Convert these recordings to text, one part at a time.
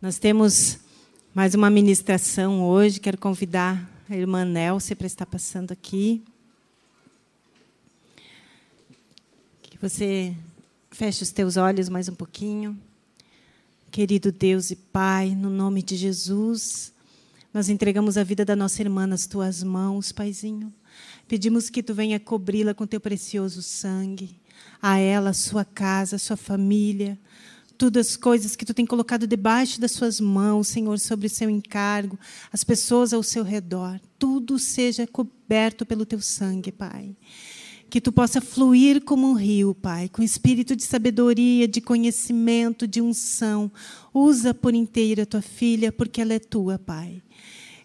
Nós temos mais uma ministração hoje. Quero convidar a irmã Nelce para estar passando aqui. Que você feche os teus olhos mais um pouquinho. Querido Deus e Pai, no nome de Jesus, nós entregamos a vida da nossa irmã nas tuas mãos, Paizinho. Pedimos que tu venha cobri-la com teu precioso sangue, a ela, a sua casa, a sua família, todas as coisas que tu tem colocado debaixo das suas mãos, Senhor, sobre o seu encargo, as pessoas ao seu redor, tudo seja coberto pelo teu sangue, Pai que tu possa fluir como um rio, Pai, com espírito de sabedoria, de conhecimento, de unção. Usa por inteira tua filha, porque ela é tua, Pai.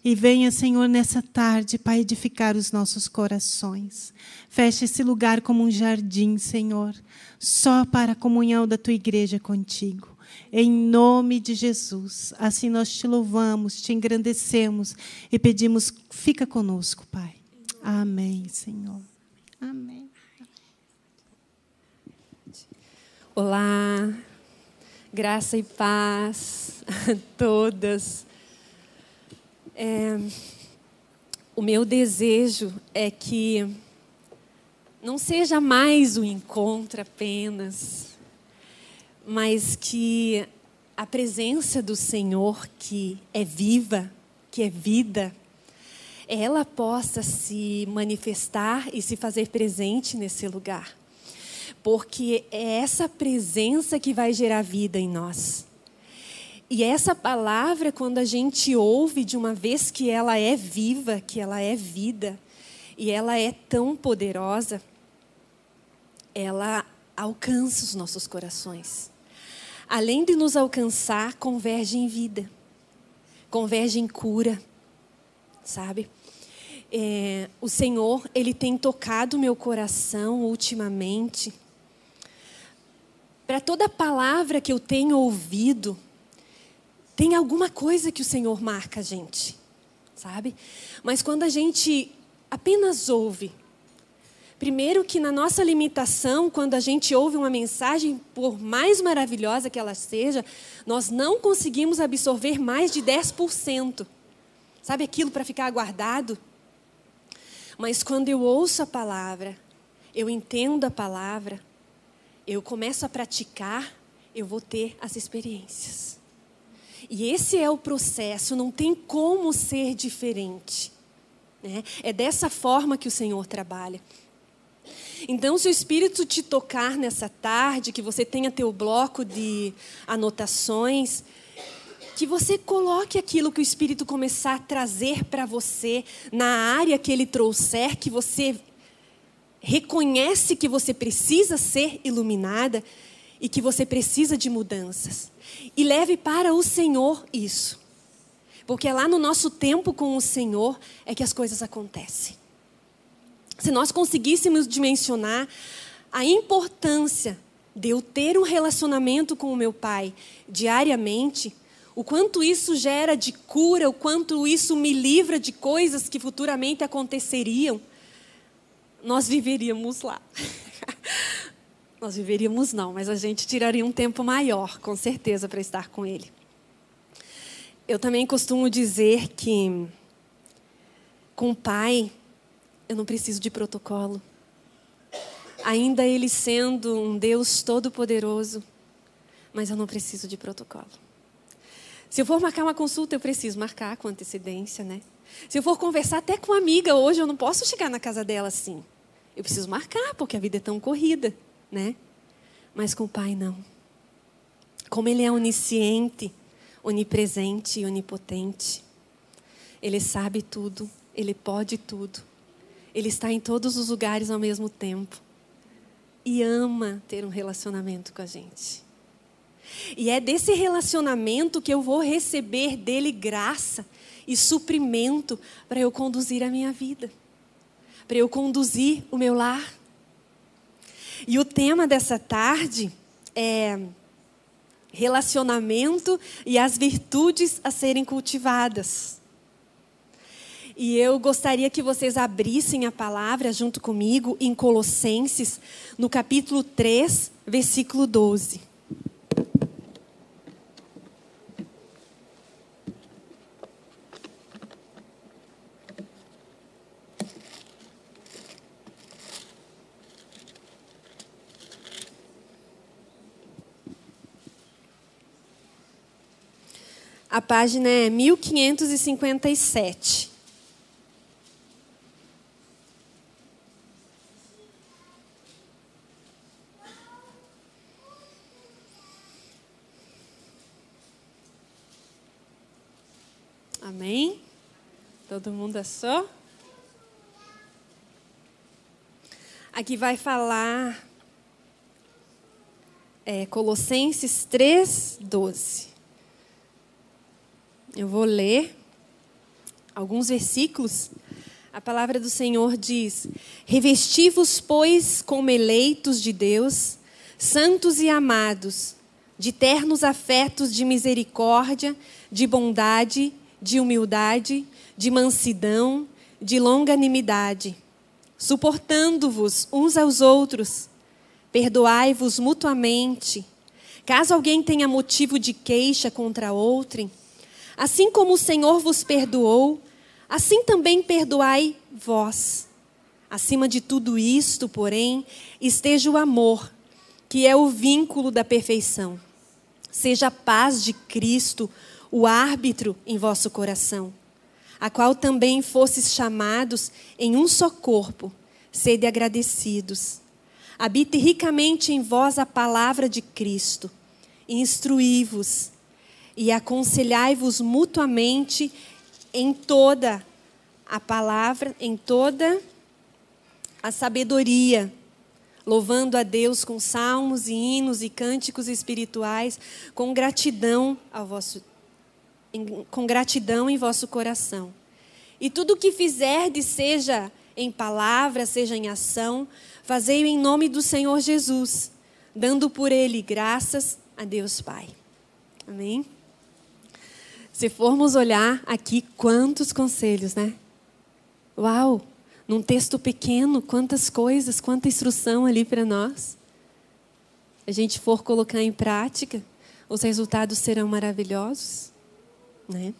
E venha, Senhor, nessa tarde, Pai, edificar os nossos corações. Feche esse lugar como um jardim, Senhor, só para a comunhão da tua igreja contigo. Em nome de Jesus. Assim nós te louvamos, te engrandecemos e pedimos, fica conosco, Pai. Amém, Senhor. Amém. Olá, graça e paz a todas. É, o meu desejo é que não seja mais um encontro apenas, mas que a presença do Senhor, que é viva, que é vida, ela possa se manifestar e se fazer presente nesse lugar. Porque é essa presença que vai gerar vida em nós. E essa palavra, quando a gente ouve de uma vez que ela é viva, que ela é vida, e ela é tão poderosa, ela alcança os nossos corações. Além de nos alcançar, converge em vida, converge em cura sabe? É, o Senhor, Ele tem tocado meu coração ultimamente. Para toda palavra que eu tenho ouvido, tem alguma coisa que o Senhor marca a gente, sabe? Mas quando a gente apenas ouve, primeiro que na nossa limitação, quando a gente ouve uma mensagem, por mais maravilhosa que ela seja, nós não conseguimos absorver mais de 10%. Sabe aquilo para ficar guardado? Mas quando eu ouço a palavra, eu entendo a palavra, eu começo a praticar, eu vou ter as experiências. E esse é o processo, não tem como ser diferente. Né? É dessa forma que o Senhor trabalha. Então, se o Espírito te tocar nessa tarde, que você tenha teu bloco de anotações, que você coloque aquilo que o Espírito começar a trazer para você na área que ele trouxer, que você reconhece que você precisa ser iluminada e que você precisa de mudanças. E leve para o Senhor isso. Porque é lá no nosso tempo com o Senhor é que as coisas acontecem. Se nós conseguíssemos dimensionar a importância de eu ter um relacionamento com o meu Pai diariamente, o quanto isso gera de cura, o quanto isso me livra de coisas que futuramente aconteceriam, nós viveríamos lá. nós viveríamos não, mas a gente tiraria um tempo maior, com certeza, para estar com Ele. Eu também costumo dizer que com o Pai eu não preciso de protocolo. Ainda Ele sendo um Deus todo-poderoso, mas eu não preciso de protocolo. Se eu for marcar uma consulta, eu preciso marcar com antecedência, né? Se eu for conversar até com uma amiga hoje, eu não posso chegar na casa dela assim. Eu preciso marcar, porque a vida é tão corrida, né? Mas com o Pai, não. Como Ele é onisciente, onipresente e onipotente, Ele sabe tudo, Ele pode tudo. Ele está em todos os lugares ao mesmo tempo. E ama ter um relacionamento com a gente. E é desse relacionamento que eu vou receber dele graça e suprimento para eu conduzir a minha vida, para eu conduzir o meu lar. E o tema dessa tarde é relacionamento e as virtudes a serem cultivadas. E eu gostaria que vocês abrissem a palavra junto comigo em Colossenses, no capítulo 3, versículo 12. A página é 1557. Amém? Todo mundo achou? Aqui vai falar é, Colossenses 3, 12. Eu vou ler alguns versículos. A palavra do Senhor diz: Revesti-vos, pois, como eleitos de Deus, santos e amados, de ternos afetos de misericórdia, de bondade, de humildade, de mansidão, de longanimidade, suportando-vos uns aos outros, perdoai-vos mutuamente. Caso alguém tenha motivo de queixa contra outrem, assim como o Senhor vos perdoou, assim também perdoai vós. Acima de tudo isto, porém, esteja o amor, que é o vínculo da perfeição. Seja a paz de Cristo o árbitro em vosso coração, a qual também fostes chamados em um só corpo, sede agradecidos. Habite ricamente em vós a palavra de Cristo, instruí-vos e aconselhai-vos mutuamente em toda a palavra, em toda a sabedoria, louvando a Deus com salmos e hinos e cânticos espirituais, com gratidão ao vosso com gratidão em vosso coração. E tudo o que fizerdes, seja em palavra, seja em ação, fazei-o em nome do Senhor Jesus, dando por ele graças a Deus Pai. Amém? Se formos olhar aqui, quantos conselhos, né? Uau! Num texto pequeno, quantas coisas, quanta instrução ali para nós. A gente for colocar em prática, os resultados serão maravilhosos né?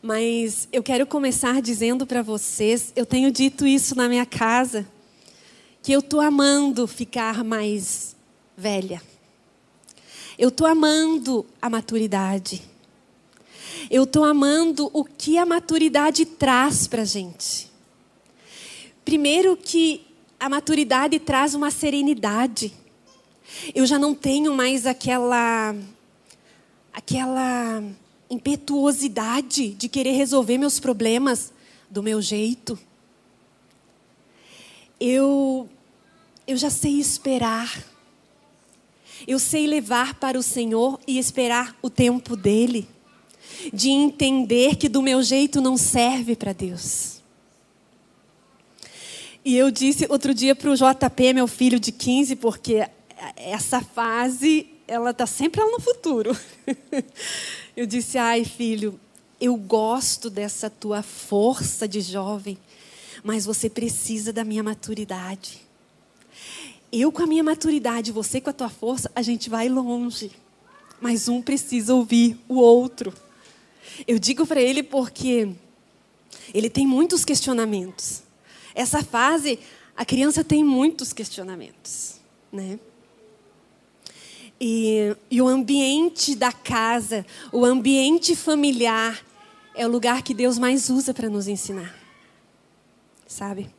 Mas eu quero começar dizendo para vocês, eu tenho dito isso na minha casa, que eu estou amando ficar mais velha. Eu estou amando a maturidade. Eu estou amando o que a maturidade traz para a gente. Primeiro que a maturidade traz uma serenidade. Eu já não tenho mais aquela aquela impetuosidade de querer resolver meus problemas do meu jeito. Eu eu já sei esperar. Eu sei levar para o Senhor e esperar o tempo dele. De entender que do meu jeito não serve para Deus. E eu disse outro dia para o JP, meu filho de 15, porque essa fase, ela está sempre lá no futuro. Eu disse: ai, filho, eu gosto dessa tua força de jovem, mas você precisa da minha maturidade. Eu com a minha maturidade, você com a tua força, a gente vai longe. Mas um precisa ouvir o outro. Eu digo para ele porque ele tem muitos questionamentos. Essa fase, a criança tem muitos questionamentos, né? E, e o ambiente da casa, o ambiente familiar, é o lugar que Deus mais usa para nos ensinar. Sabe?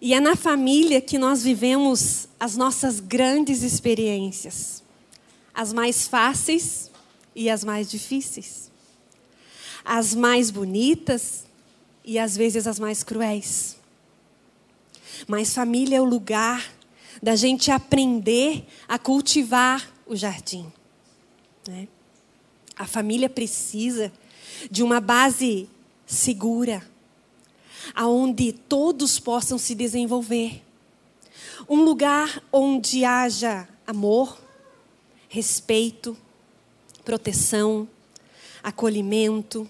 E é na família que nós vivemos as nossas grandes experiências, as mais fáceis e as mais difíceis, as mais bonitas e às vezes as mais cruéis. Mas família é o lugar da gente aprender a cultivar o jardim. Né? A família precisa de uma base segura, aonde todos possam se desenvolver. Um lugar onde haja amor, respeito, proteção, acolhimento,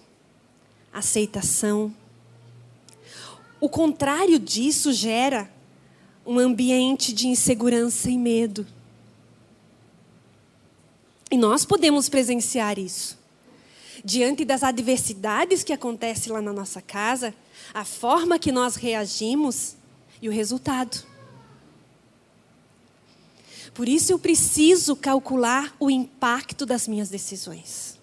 aceitação. O contrário disso gera um ambiente de insegurança e medo. E nós podemos presenciar isso. Diante das adversidades que acontecem lá na nossa casa, a forma que nós reagimos e o resultado. Por isso eu preciso calcular o impacto das minhas decisões.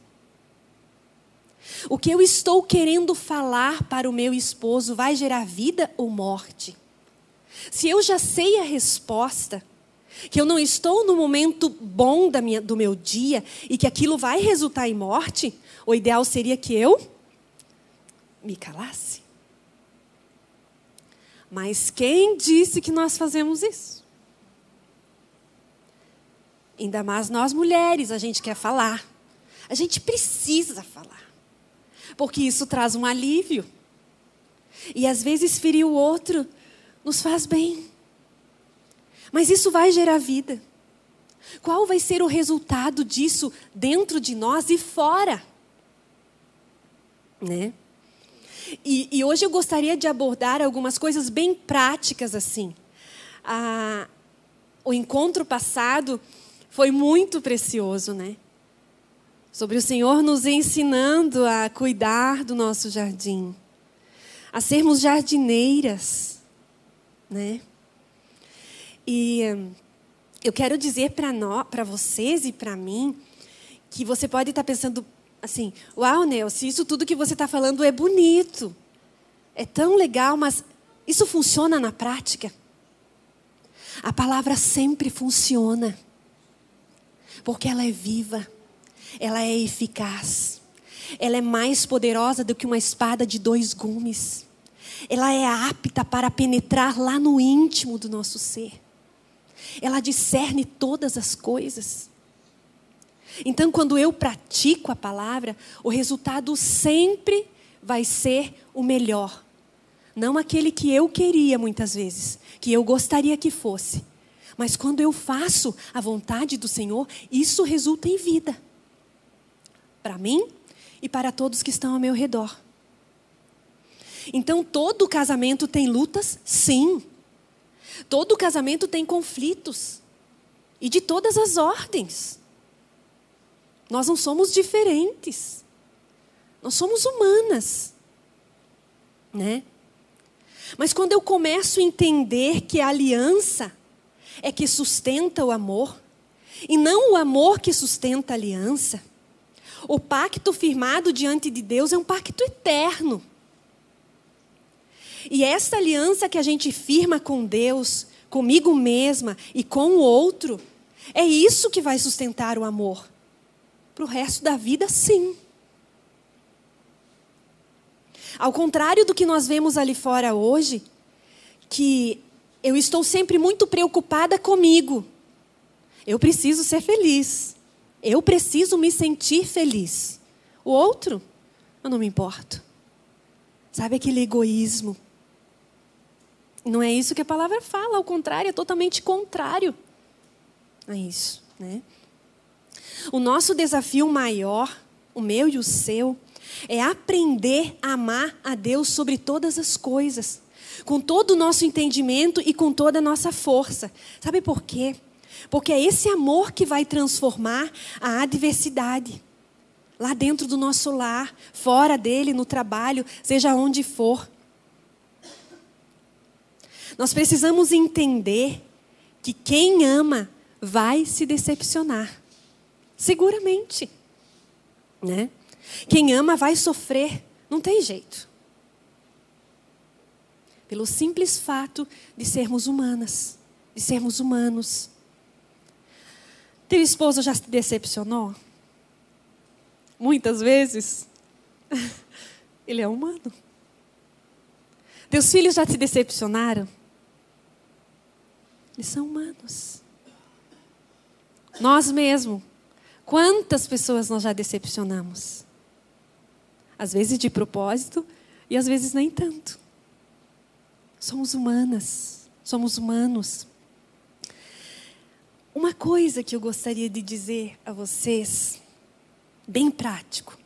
O que eu estou querendo falar para o meu esposo vai gerar vida ou morte? Se eu já sei a resposta, que eu não estou no momento bom da minha, do meu dia e que aquilo vai resultar em morte, o ideal seria que eu me calasse. Mas quem disse que nós fazemos isso? Ainda mais nós mulheres, a gente quer falar. A gente precisa falar. Porque isso traz um alívio. E às vezes ferir o outro nos faz bem. Mas isso vai gerar vida. Qual vai ser o resultado disso dentro de nós e fora? Né? E, e hoje eu gostaria de abordar algumas coisas bem práticas assim. Ah, o encontro passado foi muito precioso, né? Sobre o Senhor nos ensinando a cuidar do nosso jardim, a sermos jardineiras, né? E eu quero dizer para vocês e para mim que você pode estar pensando assim: uau, Nelson, isso tudo que você está falando é bonito, é tão legal, mas isso funciona na prática? A palavra sempre funciona, porque ela é viva, ela é eficaz, ela é mais poderosa do que uma espada de dois gumes ela é apta para penetrar lá no íntimo do nosso ser. Ela discerne todas as coisas. Então, quando eu pratico a palavra, o resultado sempre vai ser o melhor. Não aquele que eu queria muitas vezes, que eu gostaria que fosse. Mas quando eu faço a vontade do Senhor, isso resulta em vida. Para mim e para todos que estão ao meu redor. Então, todo casamento tem lutas? Sim. Todo casamento tem conflitos. E de todas as ordens. Nós não somos diferentes. Nós somos humanas. Né? Mas quando eu começo a entender que a aliança é que sustenta o amor, e não o amor que sustenta a aliança, o pacto firmado diante de Deus é um pacto eterno. E essa aliança que a gente firma com Deus, comigo mesma e com o outro, é isso que vai sustentar o amor. Para o resto da vida, sim. Ao contrário do que nós vemos ali fora hoje, que eu estou sempre muito preocupada comigo. Eu preciso ser feliz. Eu preciso me sentir feliz. O outro, eu não me importo. Sabe aquele egoísmo? Não é isso que a palavra fala, ao contrário, é totalmente contrário a isso. Né? O nosso desafio maior, o meu e o seu, é aprender a amar a Deus sobre todas as coisas, com todo o nosso entendimento e com toda a nossa força. Sabe por quê? Porque é esse amor que vai transformar a adversidade. Lá dentro do nosso lar, fora dele, no trabalho, seja onde for. Nós precisamos entender que quem ama vai se decepcionar. Seguramente. Né? Quem ama vai sofrer, não tem jeito. Pelo simples fato de sermos humanas, de sermos humanos. Teu esposo já se decepcionou? Muitas vezes. Ele é humano. Teus filhos já te decepcionaram? Eles são humanos. Nós mesmos. Quantas pessoas nós já decepcionamos? Às vezes de propósito e às vezes nem tanto. Somos humanas. Somos humanos. Uma coisa que eu gostaria de dizer a vocês, bem prático,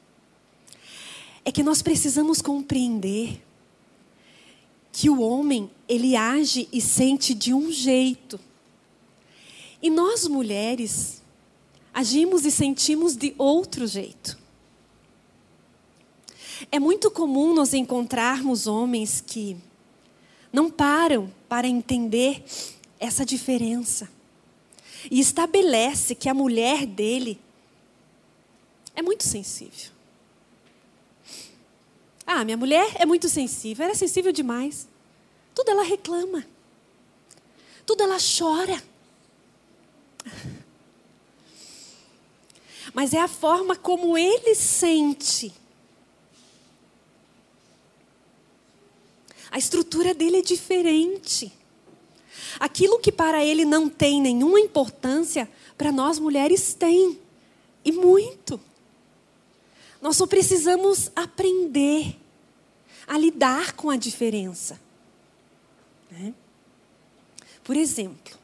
é que nós precisamos compreender que o homem ele age e sente de um jeito. E nós mulheres agimos e sentimos de outro jeito. É muito comum nós encontrarmos homens que não param para entender essa diferença. e estabelece que a mulher dele é muito sensível. Ah, minha mulher é muito sensível, ela é sensível demais. Tudo ela reclama. Tudo ela chora. Mas é a forma como ele sente. A estrutura dele é diferente. Aquilo que para ele não tem nenhuma importância, para nós mulheres tem. E muito. Nós só precisamos aprender a lidar com a diferença. Né? Por exemplo,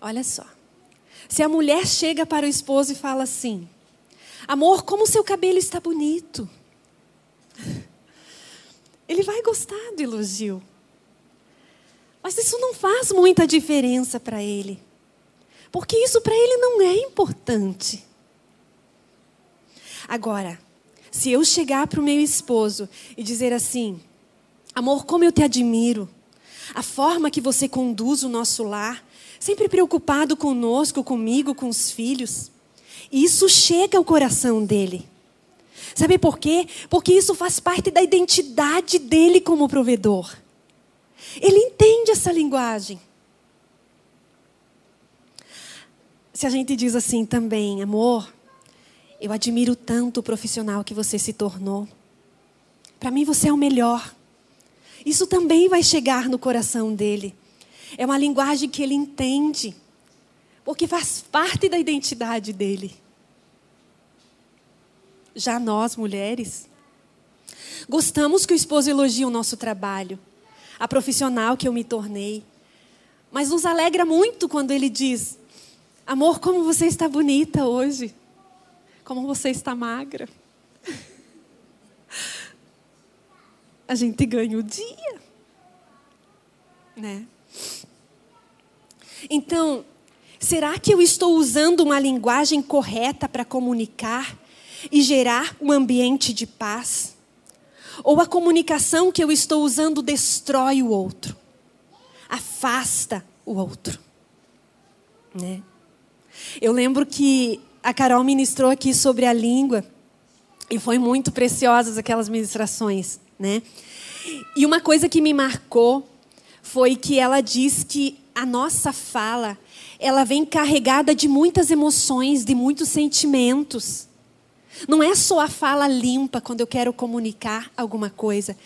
olha só. Se a mulher chega para o esposo e fala assim: Amor, como seu cabelo está bonito. Ele vai gostar do elogio. Mas isso não faz muita diferença para ele. Porque isso para ele não é importante. Agora, se eu chegar para o meu esposo e dizer assim: Amor, como eu te admiro, a forma que você conduz o nosso lar, sempre preocupado conosco, comigo, com os filhos. Isso chega ao coração dele. Sabe por quê? Porque isso faz parte da identidade dele como provedor. Ele entende essa linguagem. Se a gente diz assim também, amor, eu admiro tanto o profissional que você se tornou. Para mim você é o melhor. Isso também vai chegar no coração dele. É uma linguagem que ele entende, porque faz parte da identidade dele. Já nós, mulheres, gostamos que o esposo elogie o nosso trabalho, a profissional que eu me tornei. Mas nos alegra muito quando ele diz: Amor, como você está bonita hoje. Como você está magra. A gente ganha o dia. Né? Então, será que eu estou usando uma linguagem correta para comunicar e gerar um ambiente de paz? Ou a comunicação que eu estou usando destrói o outro, afasta o outro? Né? Eu lembro que a Carol ministrou aqui sobre a língua e foi muito preciosas aquelas ministrações, né? E uma coisa que me marcou foi que ela diz que a nossa fala, ela vem carregada de muitas emoções, de muitos sentimentos. Não é só a fala limpa quando eu quero comunicar alguma coisa.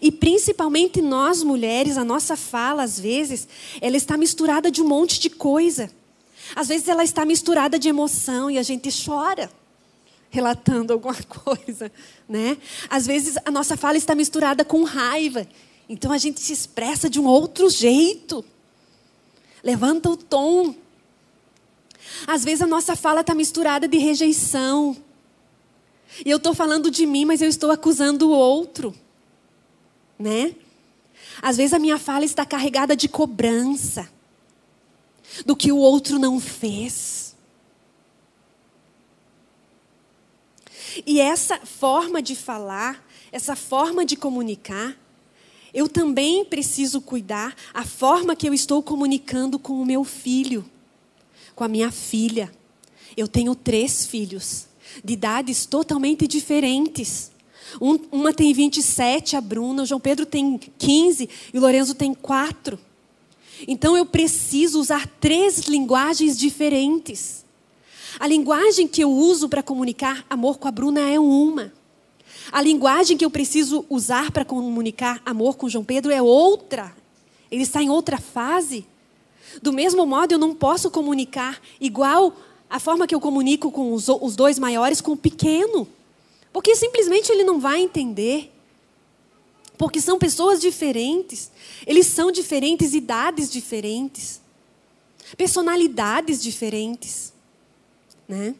E principalmente nós mulheres, a nossa fala, às vezes, ela está misturada de um monte de coisa. Às vezes ela está misturada de emoção e a gente chora relatando alguma coisa, né? Às vezes a nossa fala está misturada com raiva. Então a gente se expressa de um outro jeito levanta o tom. Às vezes a nossa fala está misturada de rejeição. E eu estou falando de mim, mas eu estou acusando o outro. Né? Às vezes a minha fala está carregada de cobrança do que o outro não fez. E essa forma de falar, essa forma de comunicar, eu também preciso cuidar a forma que eu estou comunicando com o meu filho, com a minha filha. Eu tenho três filhos, de idades totalmente diferentes. Um, uma tem 27, a Bruna, o João Pedro tem 15 e o Lorenzo tem 4. Então eu preciso usar três linguagens diferentes. A linguagem que eu uso para comunicar amor com a Bruna é uma. A linguagem que eu preciso usar para comunicar amor com João Pedro é outra. Ele está em outra fase. Do mesmo modo, eu não posso comunicar igual a forma que eu comunico com os, os dois maiores com o pequeno. Porque simplesmente ele não vai entender. Porque são pessoas diferentes. Eles são diferentes, idades diferentes. Personalidades diferentes. Né?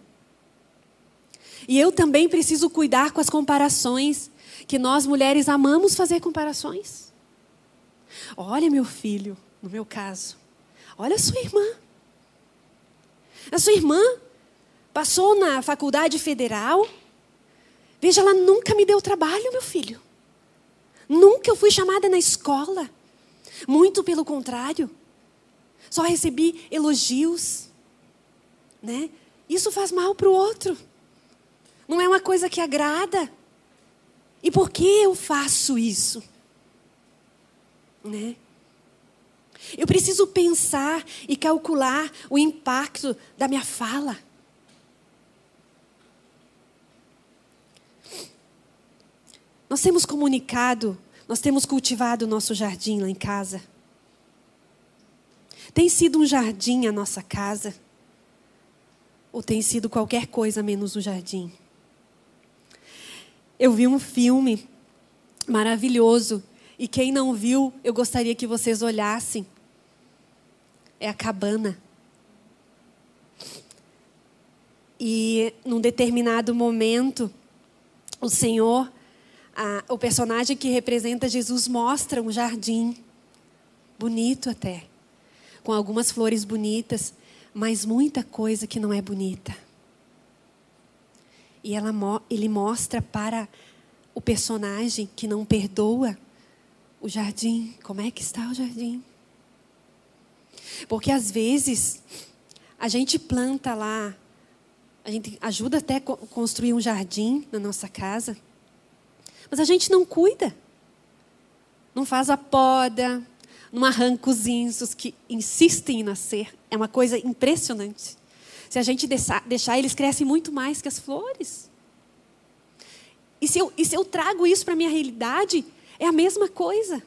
E eu também preciso cuidar com as comparações, que nós mulheres amamos fazer comparações. Olha, meu filho, no meu caso, olha sua irmã. A sua irmã passou na faculdade federal. Veja, ela nunca me deu trabalho, meu filho. Nunca eu fui chamada na escola. Muito pelo contrário. Só recebi elogios, né? Isso faz mal para o outro. Não é uma coisa que agrada. E por que eu faço isso? Né? Eu preciso pensar e calcular o impacto da minha fala. Nós temos comunicado, nós temos cultivado o nosso jardim lá em casa. Tem sido um jardim a nossa casa? Ou tem sido qualquer coisa menos um jardim? Eu vi um filme maravilhoso e quem não viu, eu gostaria que vocês olhassem. É a cabana. E num determinado momento, o Senhor a, o personagem que representa Jesus mostra um jardim, bonito até, com algumas flores bonitas, mas muita coisa que não é bonita. E ela, ele mostra para o personagem que não perdoa o jardim. Como é que está o jardim? Porque às vezes a gente planta lá, a gente ajuda até a construir um jardim na nossa casa. Mas a gente não cuida. Não faz a poda, não arranca os insos que insistem em nascer. É uma coisa impressionante. Se a gente deixar, eles crescem muito mais que as flores. E se eu, e se eu trago isso para a minha realidade, é a mesma coisa.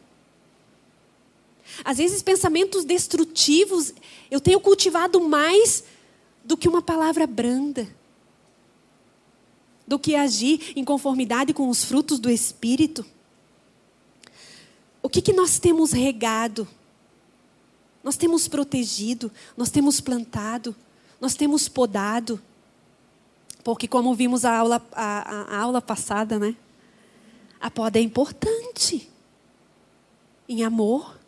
Às vezes, pensamentos destrutivos eu tenho cultivado mais do que uma palavra branda do que agir em conformidade com os frutos do Espírito. O que, que nós temos regado? Nós temos protegido, nós temos plantado, nós temos podado. Porque, como vimos a aula, a, a aula passada, né? A poda é importante. Em amor,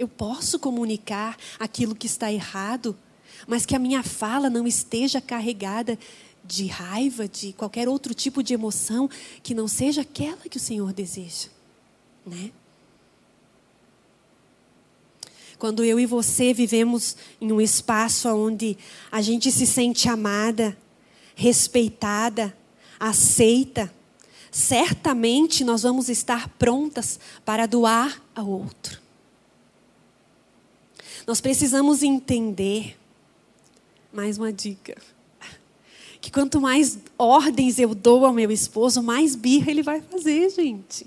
eu posso comunicar aquilo que está errado, mas que a minha fala não esteja carregada de raiva, de qualquer outro tipo de emoção que não seja aquela que o Senhor deseja, né? Quando eu e você vivemos em um espaço onde a gente se sente amada, respeitada, aceita, certamente nós vamos estar prontas para doar ao outro. Nós precisamos entender, mais uma dica, que quanto mais ordens eu dou ao meu esposo, mais birra ele vai fazer, gente.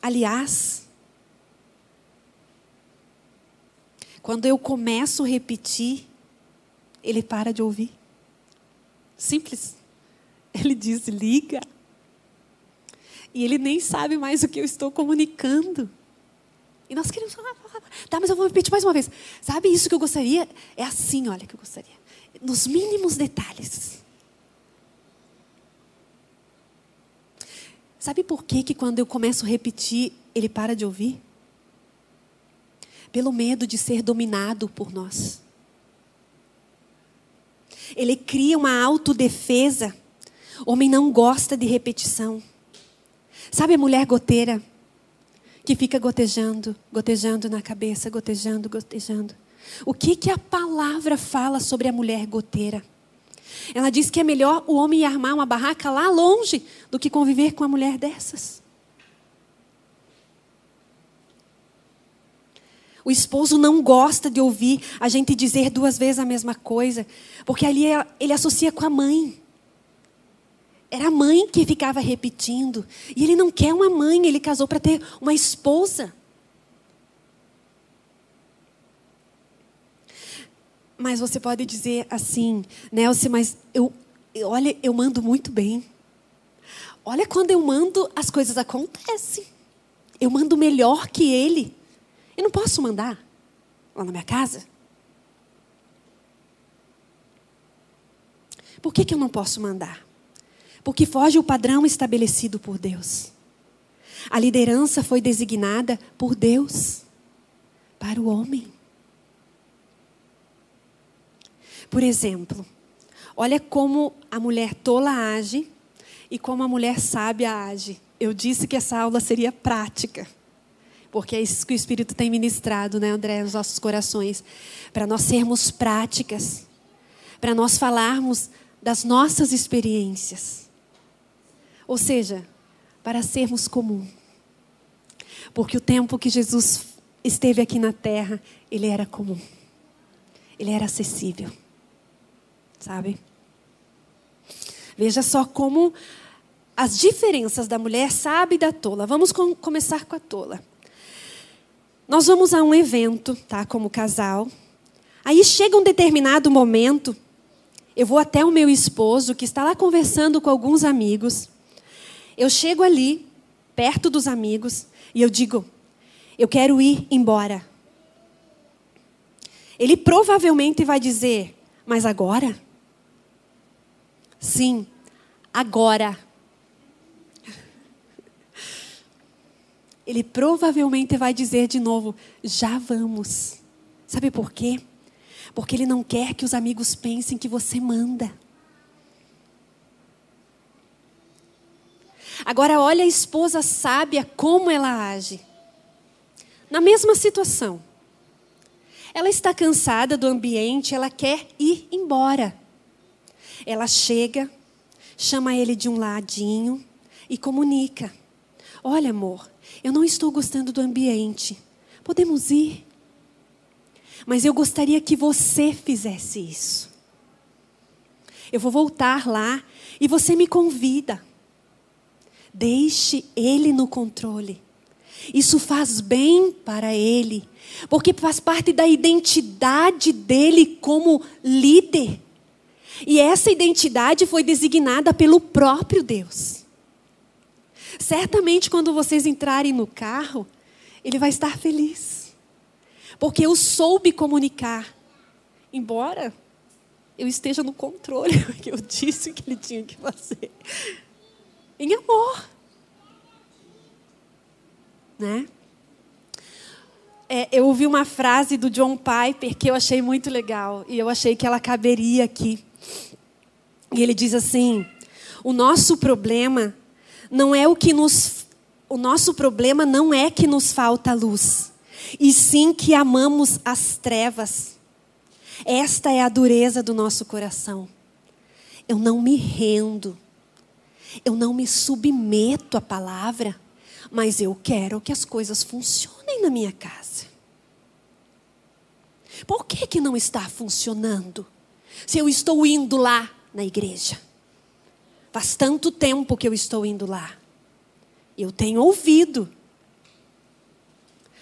Aliás, quando eu começo a repetir, ele para de ouvir. Simples. Ele desliga. E ele nem sabe mais o que eu estou comunicando. E nós queremos tá, mas eu vou repetir mais uma vez. Sabe isso que eu gostaria? É assim, olha, que eu gostaria. Nos mínimos detalhes. Sabe por que, que quando eu começo a repetir, ele para de ouvir? Pelo medo de ser dominado por nós. Ele cria uma autodefesa. Homem não gosta de repetição. Sabe a mulher goteira? Que fica gotejando, gotejando na cabeça, gotejando, gotejando. O que, que a palavra fala sobre a mulher goteira? Ela diz que é melhor o homem armar uma barraca lá longe do que conviver com uma mulher dessas. O esposo não gosta de ouvir a gente dizer duas vezes a mesma coisa, porque ali ele associa com a mãe. Era a mãe que ficava repetindo. E ele não quer uma mãe, ele casou para ter uma esposa. Mas você pode dizer assim, Nelson, mas eu, olha, eu mando muito bem. Olha, quando eu mando, as coisas acontecem. Eu mando melhor que ele. Eu não posso mandar lá na minha casa? Por que, que eu não posso mandar? Porque foge o padrão estabelecido por Deus. A liderança foi designada por Deus para o homem. Por exemplo, olha como a mulher tola age e como a mulher sábia age. Eu disse que essa aula seria prática, porque é isso que o Espírito tem ministrado, né, André, nos nossos corações, para nós sermos práticas, para nós falarmos das nossas experiências. Ou seja, para sermos comum. Porque o tempo que Jesus esteve aqui na terra, ele era comum. Ele era acessível. Sabe? Veja só como as diferenças da mulher sábia e da tola. Vamos com, começar com a tola. Nós vamos a um evento, tá, como casal. Aí chega um determinado momento, eu vou até o meu esposo que está lá conversando com alguns amigos. Eu chego ali, perto dos amigos, e eu digo: "Eu quero ir embora". Ele provavelmente vai dizer: "Mas agora?" Sim, agora. Ele provavelmente vai dizer de novo: já vamos. Sabe por quê? Porque ele não quer que os amigos pensem que você manda. Agora, olha a esposa sábia como ela age. Na mesma situação. Ela está cansada do ambiente, ela quer ir embora. Ela chega, chama ele de um ladinho e comunica: Olha, amor, eu não estou gostando do ambiente. Podemos ir? Mas eu gostaria que você fizesse isso. Eu vou voltar lá e você me convida. Deixe ele no controle. Isso faz bem para ele, porque faz parte da identidade dele como líder. E essa identidade foi designada pelo próprio Deus. Certamente, quando vocês entrarem no carro, ele vai estar feliz. Porque eu soube comunicar. Embora eu esteja no controle, eu disse que ele tinha que fazer. Em amor. Né? É, eu ouvi uma frase do John Piper que eu achei muito legal. E eu achei que ela caberia aqui. E ele diz assim: o nosso problema não é o que nos. O nosso problema não é que nos falta luz, e sim que amamos as trevas. Esta é a dureza do nosso coração. Eu não me rendo, eu não me submeto à palavra, mas eu quero que as coisas funcionem na minha casa. Por que, que não está funcionando? Se eu estou indo lá na igreja. Faz tanto tempo que eu estou indo lá. Eu tenho ouvido.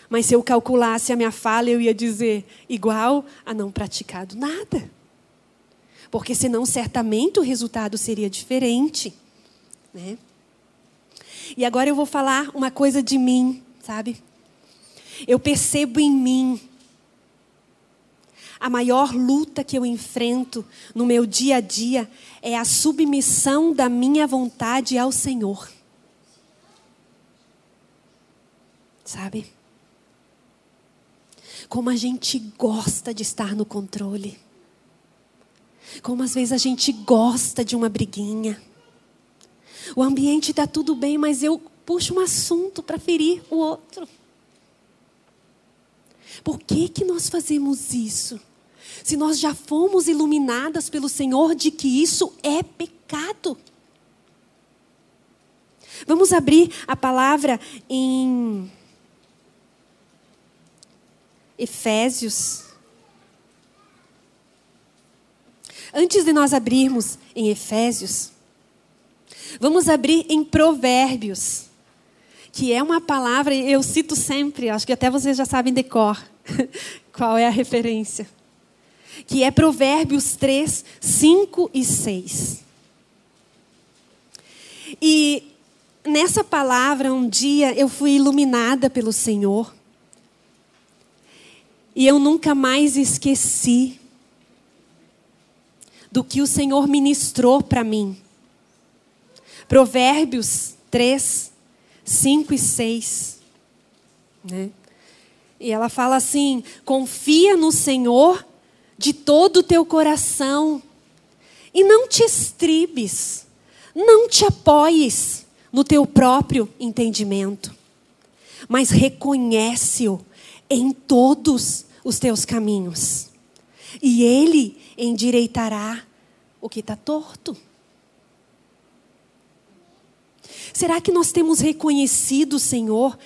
Mas se eu calculasse a minha fala, eu ia dizer igual a não praticado nada. Porque senão certamente o resultado seria diferente. Né? E agora eu vou falar uma coisa de mim, sabe? Eu percebo em mim a maior luta que eu enfrento no meu dia a dia é a submissão da minha vontade ao Senhor. Sabe? Como a gente gosta de estar no controle. Como às vezes a gente gosta de uma briguinha. O ambiente está tudo bem, mas eu puxo um assunto para ferir o outro. Por que, que nós fazemos isso? se nós já fomos iluminadas pelo Senhor de que isso é pecado. Vamos abrir a palavra em Efésios. Antes de nós abrirmos em Efésios, vamos abrir em Provérbios, que é uma palavra, eu cito sempre, acho que até vocês já sabem de cor qual é a referência que é Provérbios 3, 5 e 6. E nessa palavra, um dia eu fui iluminada pelo Senhor. E eu nunca mais esqueci do que o Senhor ministrou para mim. Provérbios 3, 5 e 6. Né? E ela fala assim: confia no Senhor de todo o teu coração. E não te estribes, não te apoies no teu próprio entendimento. mas reconhece-o em todos os teus caminhos, e ele endireitará o que está torto. Será que nós temos reconhecido o Senhor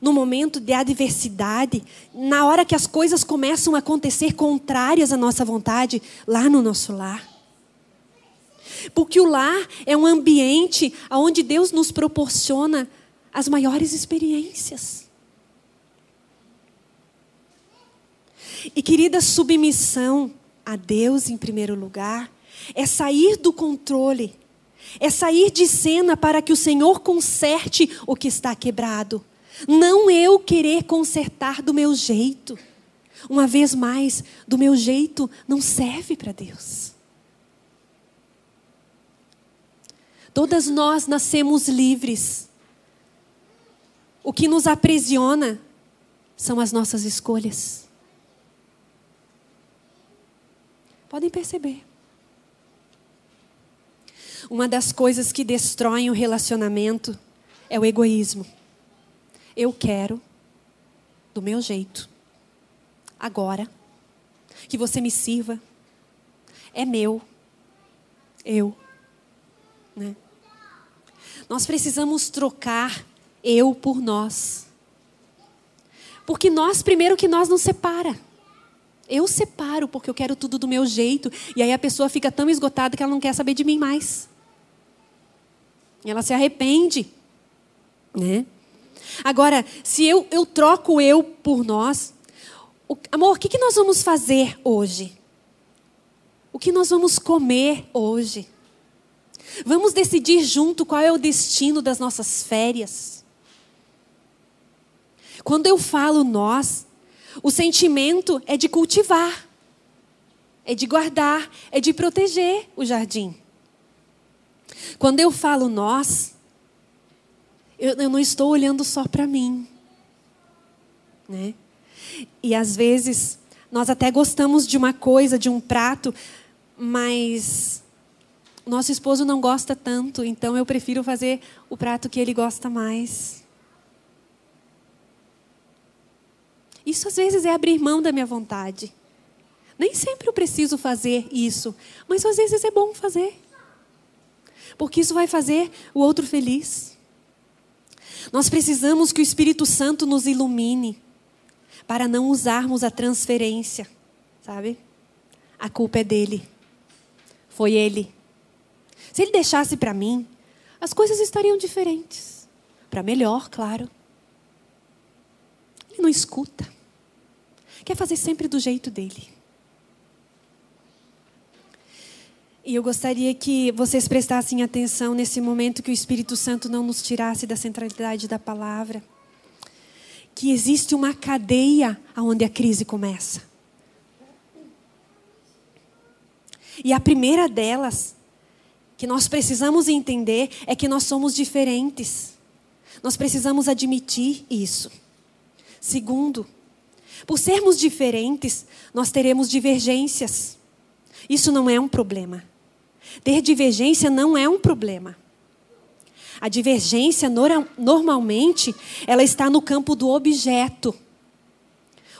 no momento de adversidade, na hora que as coisas começam a acontecer contrárias à nossa vontade, lá no nosso lar? Porque o lar é um ambiente onde Deus nos proporciona as maiores experiências. E querida, submissão a Deus em primeiro lugar é sair do controle, é sair de cena para que o Senhor conserte o que está quebrado. Não eu querer consertar do meu jeito. Uma vez mais, do meu jeito não serve para Deus. Todas nós nascemos livres. O que nos aprisiona são as nossas escolhas. Podem perceber. Uma das coisas que destroem o relacionamento é o egoísmo. Eu quero do meu jeito. Agora. Que você me sirva. É meu. Eu. Né? Nós precisamos trocar eu por nós. Porque nós, primeiro que nós nos separa. Eu separo porque eu quero tudo do meu jeito. E aí a pessoa fica tão esgotada que ela não quer saber de mim mais. Ela se arrepende. Né? Agora, se eu, eu troco eu por nós, o, amor, o que, que nós vamos fazer hoje? O que nós vamos comer hoje? Vamos decidir junto qual é o destino das nossas férias. Quando eu falo nós, o sentimento é de cultivar, é de guardar, é de proteger o jardim. Quando eu falo nós, eu, eu não estou olhando só para mim. Né? E às vezes, nós até gostamos de uma coisa, de um prato, mas nosso esposo não gosta tanto, então eu prefiro fazer o prato que ele gosta mais. Isso às vezes é abrir mão da minha vontade. Nem sempre eu preciso fazer isso, mas às vezes é bom fazer. Porque isso vai fazer o outro feliz. Nós precisamos que o Espírito Santo nos ilumine para não usarmos a transferência, sabe? A culpa é dele. Foi ele. Se ele deixasse para mim, as coisas estariam diferentes. Para melhor, claro. Ele não escuta. Quer fazer sempre do jeito dele. E eu gostaria que vocês prestassem atenção nesse momento que o Espírito Santo não nos tirasse da centralidade da palavra. Que existe uma cadeia onde a crise começa. E a primeira delas que nós precisamos entender é que nós somos diferentes. Nós precisamos admitir isso. Segundo, por sermos diferentes, nós teremos divergências. Isso não é um problema. Ter divergência não é um problema. A divergência, normalmente, ela está no campo do objeto.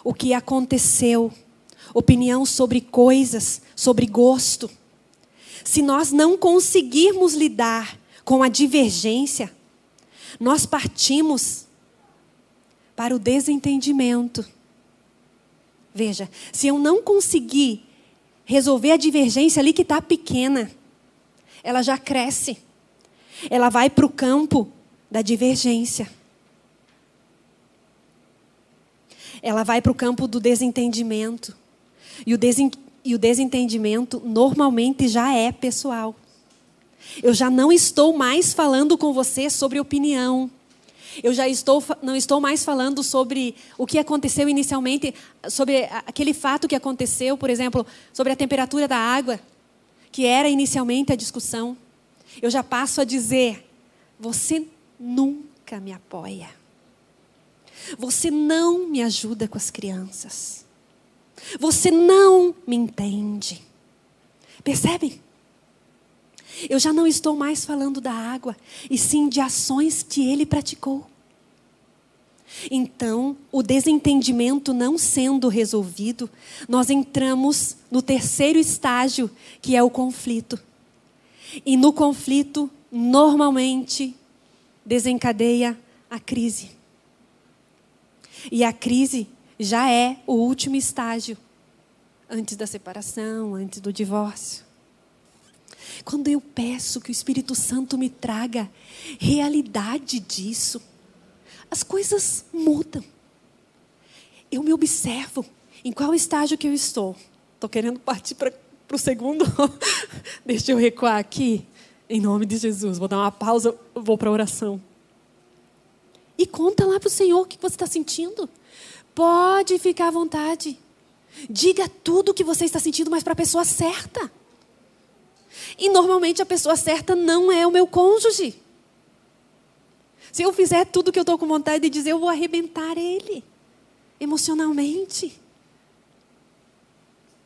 O que aconteceu, opinião sobre coisas, sobre gosto. Se nós não conseguirmos lidar com a divergência, nós partimos para o desentendimento. Veja, se eu não conseguir resolver a divergência ali que está pequena, ela já cresce. Ela vai para o campo da divergência. Ela vai para o campo do desentendimento. E o, e o desentendimento normalmente já é pessoal. Eu já não estou mais falando com você sobre opinião. Eu já estou, não estou mais falando sobre o que aconteceu inicialmente, sobre aquele fato que aconteceu, por exemplo, sobre a temperatura da água, que era inicialmente a discussão. Eu já passo a dizer: você nunca me apoia. Você não me ajuda com as crianças. Você não me entende. Percebem? Eu já não estou mais falando da água, e sim de ações que ele praticou. Então, o desentendimento não sendo resolvido, nós entramos no terceiro estágio, que é o conflito. E no conflito, normalmente, desencadeia a crise. E a crise já é o último estágio antes da separação, antes do divórcio. Quando eu peço que o Espírito Santo me traga realidade disso, as coisas mudam. Eu me observo em qual estágio que eu estou. Estou querendo partir para o segundo. Deixa eu recuar aqui. Em nome de Jesus. Vou dar uma pausa, vou para a oração. E conta lá para o Senhor o que você está sentindo. Pode ficar à vontade. Diga tudo o que você está sentindo, mas para a pessoa certa. E normalmente a pessoa certa não é o meu cônjuge. Se eu fizer tudo o que eu estou com vontade de dizer, eu vou arrebentar ele emocionalmente.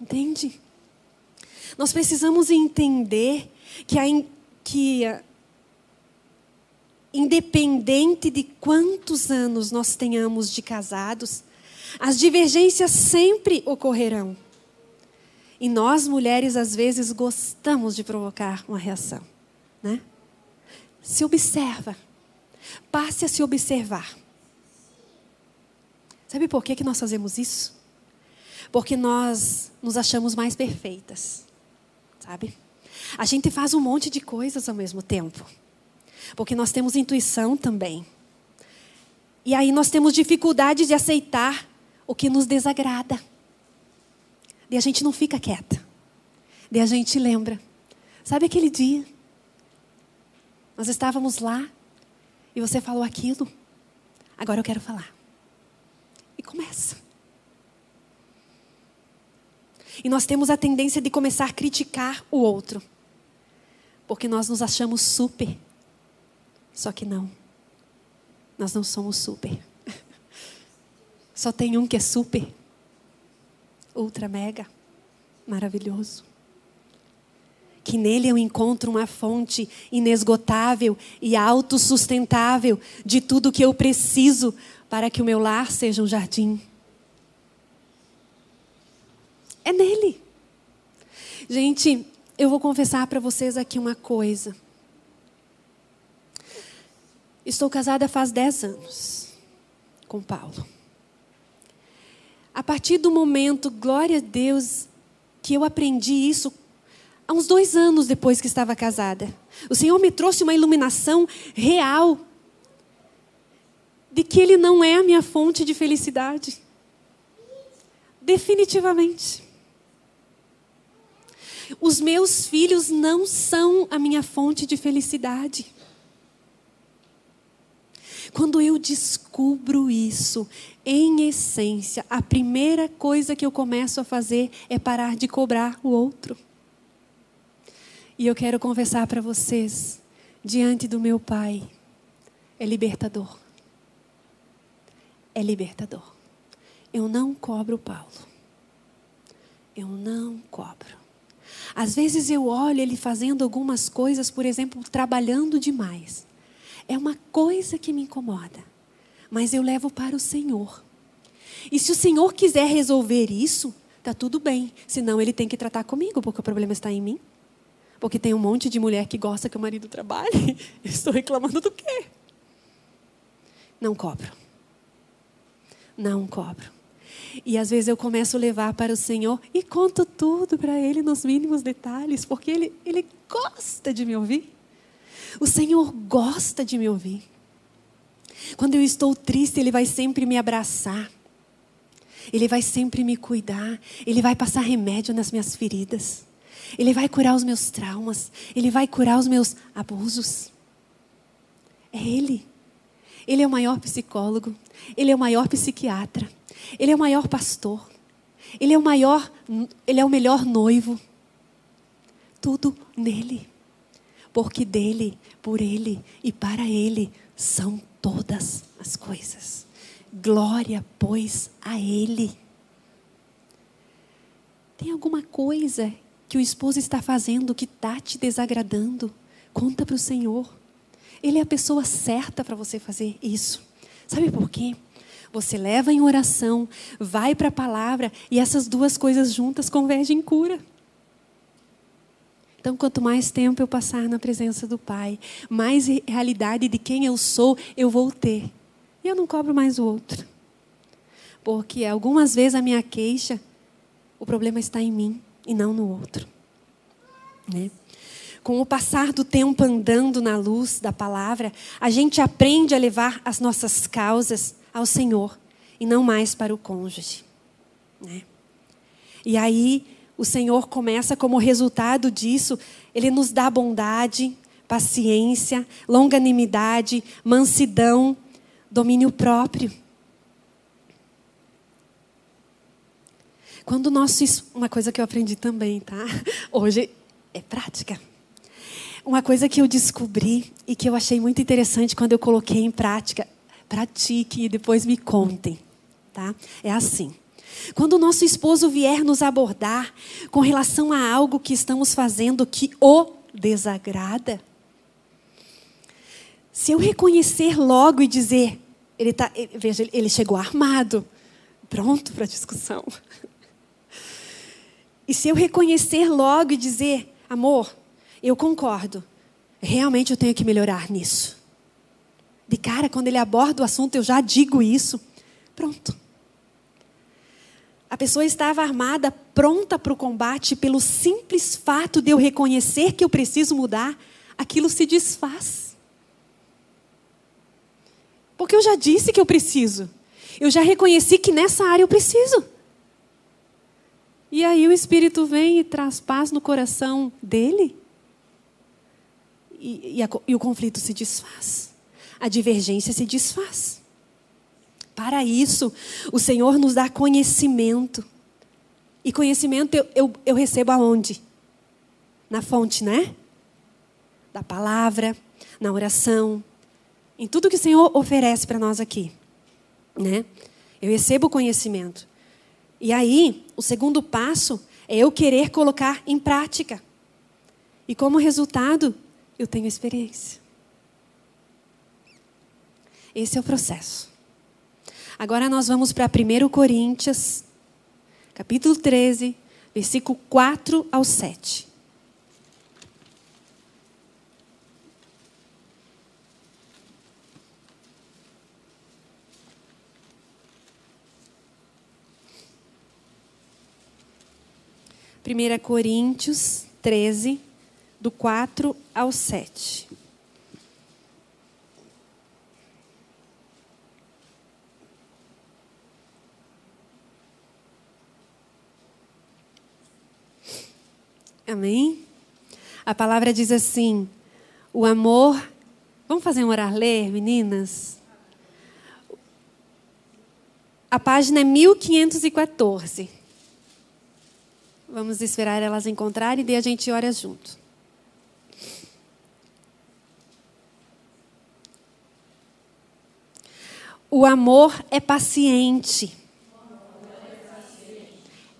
Entende? Nós precisamos entender que, a, que a, independente de quantos anos nós tenhamos de casados, as divergências sempre ocorrerão. E nós, mulheres, às vezes gostamos de provocar uma reação. Né? Se observa. Passe a se observar. Sabe por que, que nós fazemos isso? Porque nós nos achamos mais perfeitas. Sabe? A gente faz um monte de coisas ao mesmo tempo. Porque nós temos intuição também. E aí nós temos dificuldade de aceitar o que nos desagrada. E a gente não fica quieta. E a gente lembra. Sabe aquele dia? Nós estávamos lá e você falou aquilo. Agora eu quero falar. E começa. E nós temos a tendência de começar a criticar o outro. Porque nós nos achamos super. Só que não. Nós não somos super. Só tem um que é super, ultra mega, maravilhoso. Que nele eu encontro uma fonte inesgotável e autossustentável de tudo que eu preciso para que o meu lar seja um jardim. É nele. Gente, eu vou confessar para vocês aqui uma coisa. Estou casada faz 10 anos com Paulo. A partir do momento, glória a Deus, que eu aprendi isso há uns dois anos depois que estava casada. O Senhor me trouxe uma iluminação real de que Ele não é a minha fonte de felicidade. Definitivamente. Os meus filhos não são a minha fonte de felicidade. Quando eu descubro isso, em essência, a primeira coisa que eu começo a fazer é parar de cobrar o outro. E eu quero conversar para vocês, diante do meu Pai, é libertador. É libertador. Eu não cobro Paulo. Eu não cobro. Às vezes eu olho ele fazendo algumas coisas, por exemplo, trabalhando demais. É uma coisa que me incomoda, mas eu levo para o Senhor. E se o Senhor quiser resolver isso, tá tudo bem. Senão ele tem que tratar comigo, porque o problema está em mim. Porque tem um monte de mulher que gosta que o marido trabalhe. estou reclamando do quê? Não cobro. Não cobro. E às vezes eu começo a levar para o Senhor e conto tudo para Ele nos mínimos detalhes, porque Ele, ele gosta de me ouvir. O Senhor gosta de me ouvir. Quando eu estou triste, Ele vai sempre me abraçar. Ele vai sempre me cuidar. Ele vai passar remédio nas minhas feridas. Ele vai curar os meus traumas. Ele vai curar os meus abusos. É Ele. Ele é o maior psicólogo. Ele é o maior psiquiatra. Ele é o maior pastor. Ele é o maior, ele é o melhor noivo. Tudo nele porque dele, por ele e para ele são todas as coisas. Glória, pois, a ele. Tem alguma coisa que o esposo está fazendo que está te desagradando? Conta para o Senhor. Ele é a pessoa certa para você fazer isso. Sabe por quê? Você leva em oração, vai para a palavra e essas duas coisas juntas convergem em cura. Então, quanto mais tempo eu passar na presença do Pai, mais realidade de quem eu sou eu vou ter. E eu não cobro mais o outro. Porque algumas vezes a minha queixa, o problema está em mim e não no outro. Né? Com o passar do tempo andando na luz da palavra, a gente aprende a levar as nossas causas ao Senhor e não mais para o cônjuge. Né? E aí o Senhor começa, como resultado disso, Ele nos dá bondade, paciência, longanimidade, mansidão, domínio próprio. Quando nosso uma coisa que eu aprendi também, tá? Hoje é prática. Uma coisa que eu descobri e que eu achei muito interessante quando eu coloquei em prática, pratique e depois me contem, tá? É assim. Quando o nosso esposo vier nos abordar com relação a algo que estamos fazendo que o desagrada, se eu reconhecer logo e dizer, ele tá, veja, ele chegou armado, pronto para a discussão. E se eu reconhecer logo e dizer, amor, eu concordo, realmente eu tenho que melhorar nisso. De cara, quando ele aborda o assunto, eu já digo isso. Pronto. A pessoa estava armada, pronta para o combate, pelo simples fato de eu reconhecer que eu preciso mudar, aquilo se desfaz. Porque eu já disse que eu preciso. Eu já reconheci que nessa área eu preciso. E aí o Espírito vem e traz paz no coração dele. E, e, a, e o conflito se desfaz. A divergência se desfaz. Para isso, o Senhor nos dá conhecimento. E conhecimento eu, eu, eu recebo aonde? Na fonte, né? Da palavra, na oração, em tudo que o Senhor oferece para nós aqui. Né? Eu recebo conhecimento. E aí, o segundo passo é eu querer colocar em prática. E como resultado, eu tenho experiência. Esse é o processo. Agora nós vamos para 1 Coríntios, capítulo 13, versículo 4 ao 7. Primeira Coríntios 13, do 4 ao 7. Amém? A palavra diz assim: o amor. Vamos fazer um orar ler, meninas? A página é 1514. Vamos esperar elas encontrarem e daí a gente ora junto. O amor é paciente.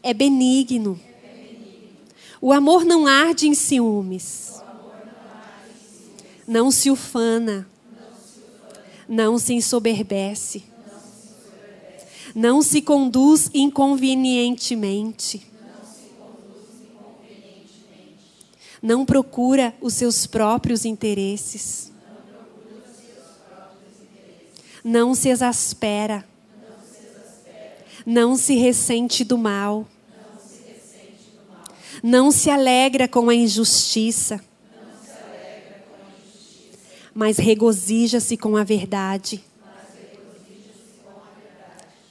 É benigno. O amor não arde em ciúmes. Não se ufana. Não se ensoberbece. Não se conduz inconvenientemente. Não procura os seus próprios interesses. Não se exaspera. Não se ressente do mal não se alegra com a injustiça, mas regozija-se com a verdade.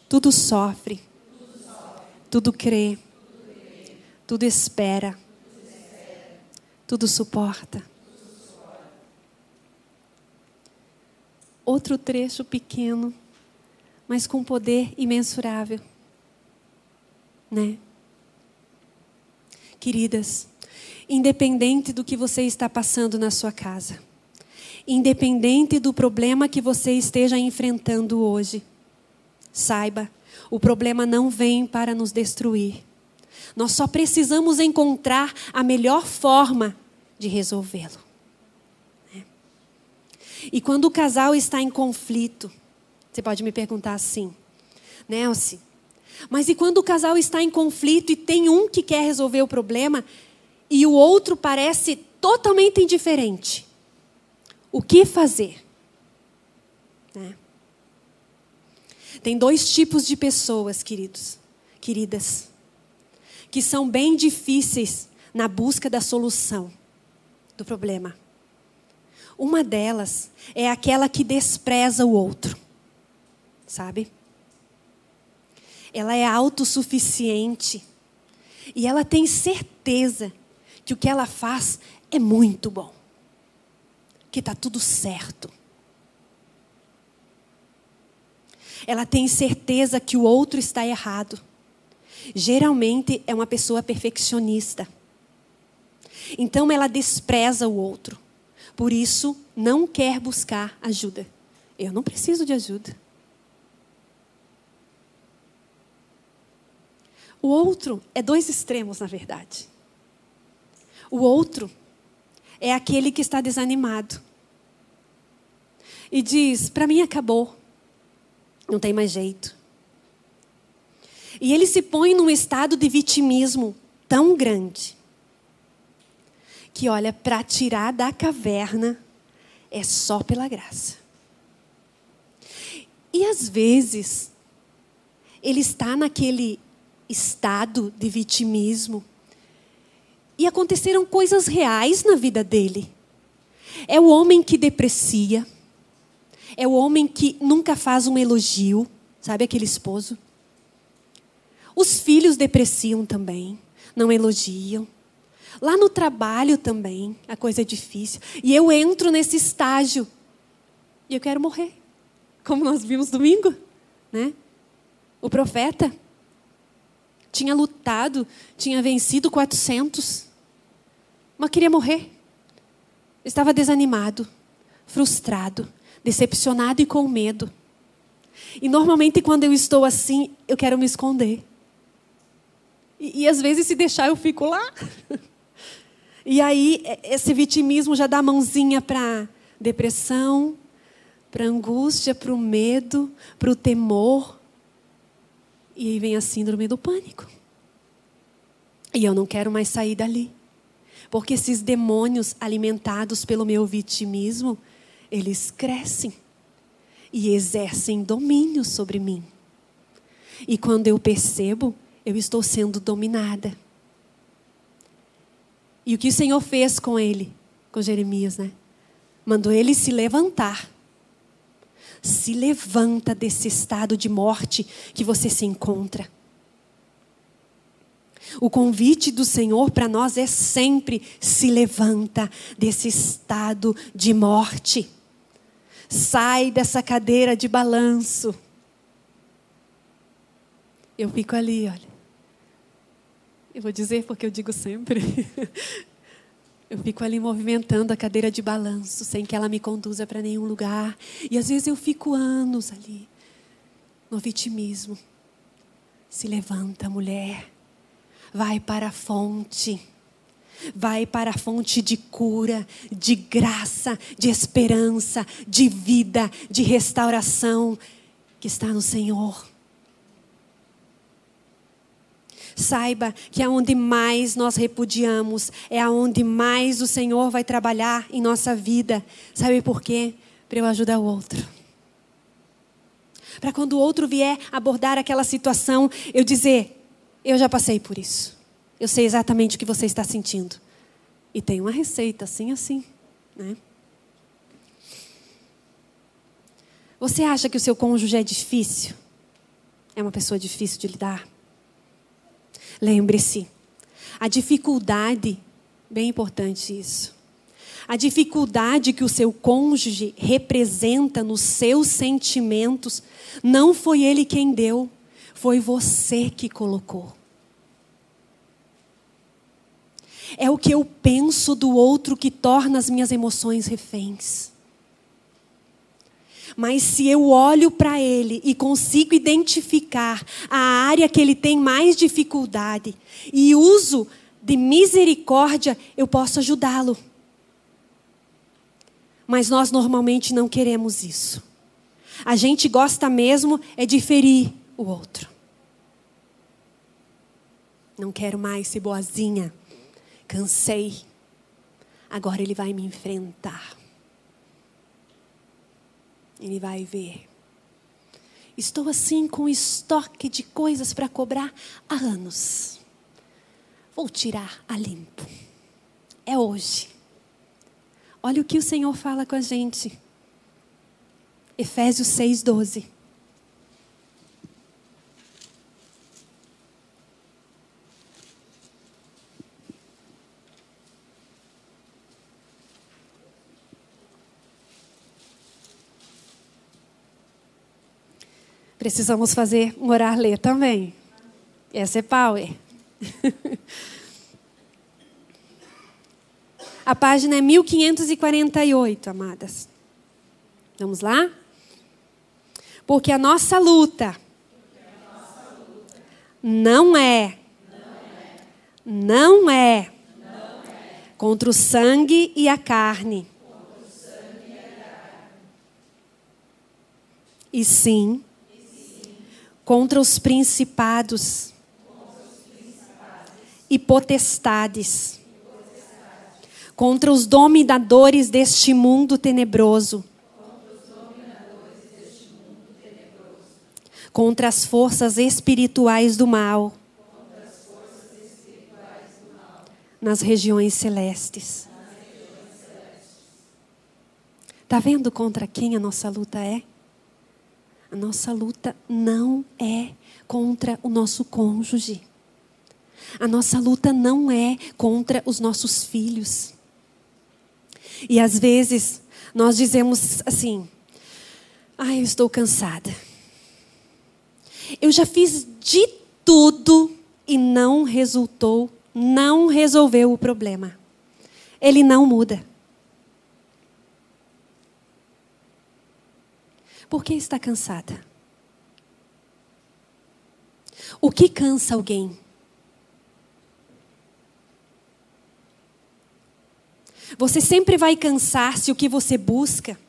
Tudo sofre, tudo crê, tudo espera, tudo suporta. Outro trecho pequeno, mas com poder imensurável, né? Queridas, independente do que você está passando na sua casa, independente do problema que você esteja enfrentando hoje, saiba, o problema não vem para nos destruir. Nós só precisamos encontrar a melhor forma de resolvê-lo. Né? E quando o casal está em conflito, você pode me perguntar assim: Nelce. Mas e quando o casal está em conflito e tem um que quer resolver o problema e o outro parece totalmente indiferente? O que fazer? Né? Tem dois tipos de pessoas, queridos, queridas, que são bem difíceis na busca da solução do problema. Uma delas é aquela que despreza o outro, sabe? Ela é autossuficiente e ela tem certeza que o que ela faz é muito bom, que está tudo certo. Ela tem certeza que o outro está errado. Geralmente é uma pessoa perfeccionista. Então ela despreza o outro. Por isso, não quer buscar ajuda. Eu não preciso de ajuda. O outro é dois extremos, na verdade. O outro é aquele que está desanimado e diz: Para mim acabou, não tem mais jeito. E ele se põe num estado de vitimismo tão grande que, olha, para tirar da caverna é só pela graça. E às vezes, ele está naquele estado de vitimismo e aconteceram coisas reais na vida dele. É o homem que deprecia, é o homem que nunca faz um elogio, sabe aquele esposo? Os filhos depreciam também, não elogiam. Lá no trabalho também, a coisa é difícil. E eu entro nesse estágio e eu quero morrer. Como nós vimos domingo, né? O profeta tinha lutado, tinha vencido 400, mas queria morrer. Estava desanimado, frustrado, decepcionado e com medo. E normalmente quando eu estou assim, eu quero me esconder. E, e às vezes se deixar eu fico lá. E aí, é, esse vitimismo já dá mãozinha para depressão, para angústia, para o medo, para o temor. E aí vem a síndrome do pânico. E eu não quero mais sair dali. Porque esses demônios alimentados pelo meu vitimismo, eles crescem e exercem domínio sobre mim. E quando eu percebo, eu estou sendo dominada. E o que o Senhor fez com ele, com Jeremias, né? Mandou ele se levantar. Se levanta desse estado de morte que você se encontra. O convite do Senhor para nós é sempre se levanta desse estado de morte. Sai dessa cadeira de balanço. Eu fico ali, olha. Eu vou dizer porque eu digo sempre. Eu fico ali movimentando a cadeira de balanço, sem que ela me conduza para nenhum lugar. E às vezes eu fico anos ali, no vitimismo. Se levanta, mulher. Vai para a fonte. Vai para a fonte de cura, de graça, de esperança, de vida, de restauração que está no Senhor. Saiba que aonde mais nós repudiamos é aonde mais o Senhor vai trabalhar em nossa vida. Sabe por quê? Para eu ajudar o outro. Para quando o outro vier abordar aquela situação, eu dizer: eu já passei por isso. Eu sei exatamente o que você está sentindo. E tem uma receita assim, assim, né? Você acha que o seu cônjuge é difícil? É uma pessoa difícil de lidar? Lembre-se, a dificuldade, bem importante isso. A dificuldade que o seu cônjuge representa nos seus sentimentos, não foi ele quem deu, foi você que colocou. É o que eu penso do outro que torna as minhas emoções reféns. Mas se eu olho para ele e consigo identificar a área que ele tem mais dificuldade e uso de misericórdia, eu posso ajudá-lo. Mas nós normalmente não queremos isso. A gente gosta mesmo é de ferir o outro. Não quero mais ser boazinha. Cansei. Agora ele vai me enfrentar. Ele vai ver. Estou assim com estoque de coisas para cobrar há anos. Vou tirar a limpo. É hoje. Olha o que o Senhor fala com a gente. Efésios 6,12. Precisamos fazer um orar ler também. Essa é power. A página é 1548, amadas. Vamos lá? Porque a nossa luta não é, não é contra o sangue e a carne. E sim contra os principados e potestades, contra os dominadores deste mundo tenebroso, contra as forças espirituais do mal, nas regiões celestes. Está vendo contra quem a nossa luta é? A nossa luta não é contra o nosso cônjuge. A nossa luta não é contra os nossos filhos. E às vezes nós dizemos assim: "Ai, ah, eu estou cansada. Eu já fiz de tudo e não resultou, não resolveu o problema. Ele não muda. Por que está cansada? O que cansa alguém? Você sempre vai cansar se o que você busca,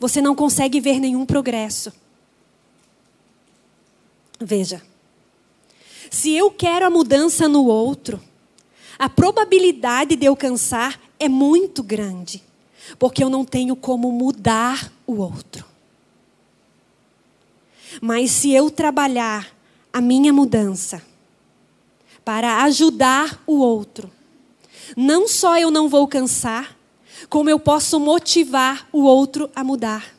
você não consegue ver nenhum progresso. Veja, se eu quero a mudança no outro, a probabilidade de eu cansar é muito grande, porque eu não tenho como mudar o outro. Mas se eu trabalhar a minha mudança para ajudar o outro, não só eu não vou cansar, como eu posso motivar o outro a mudar.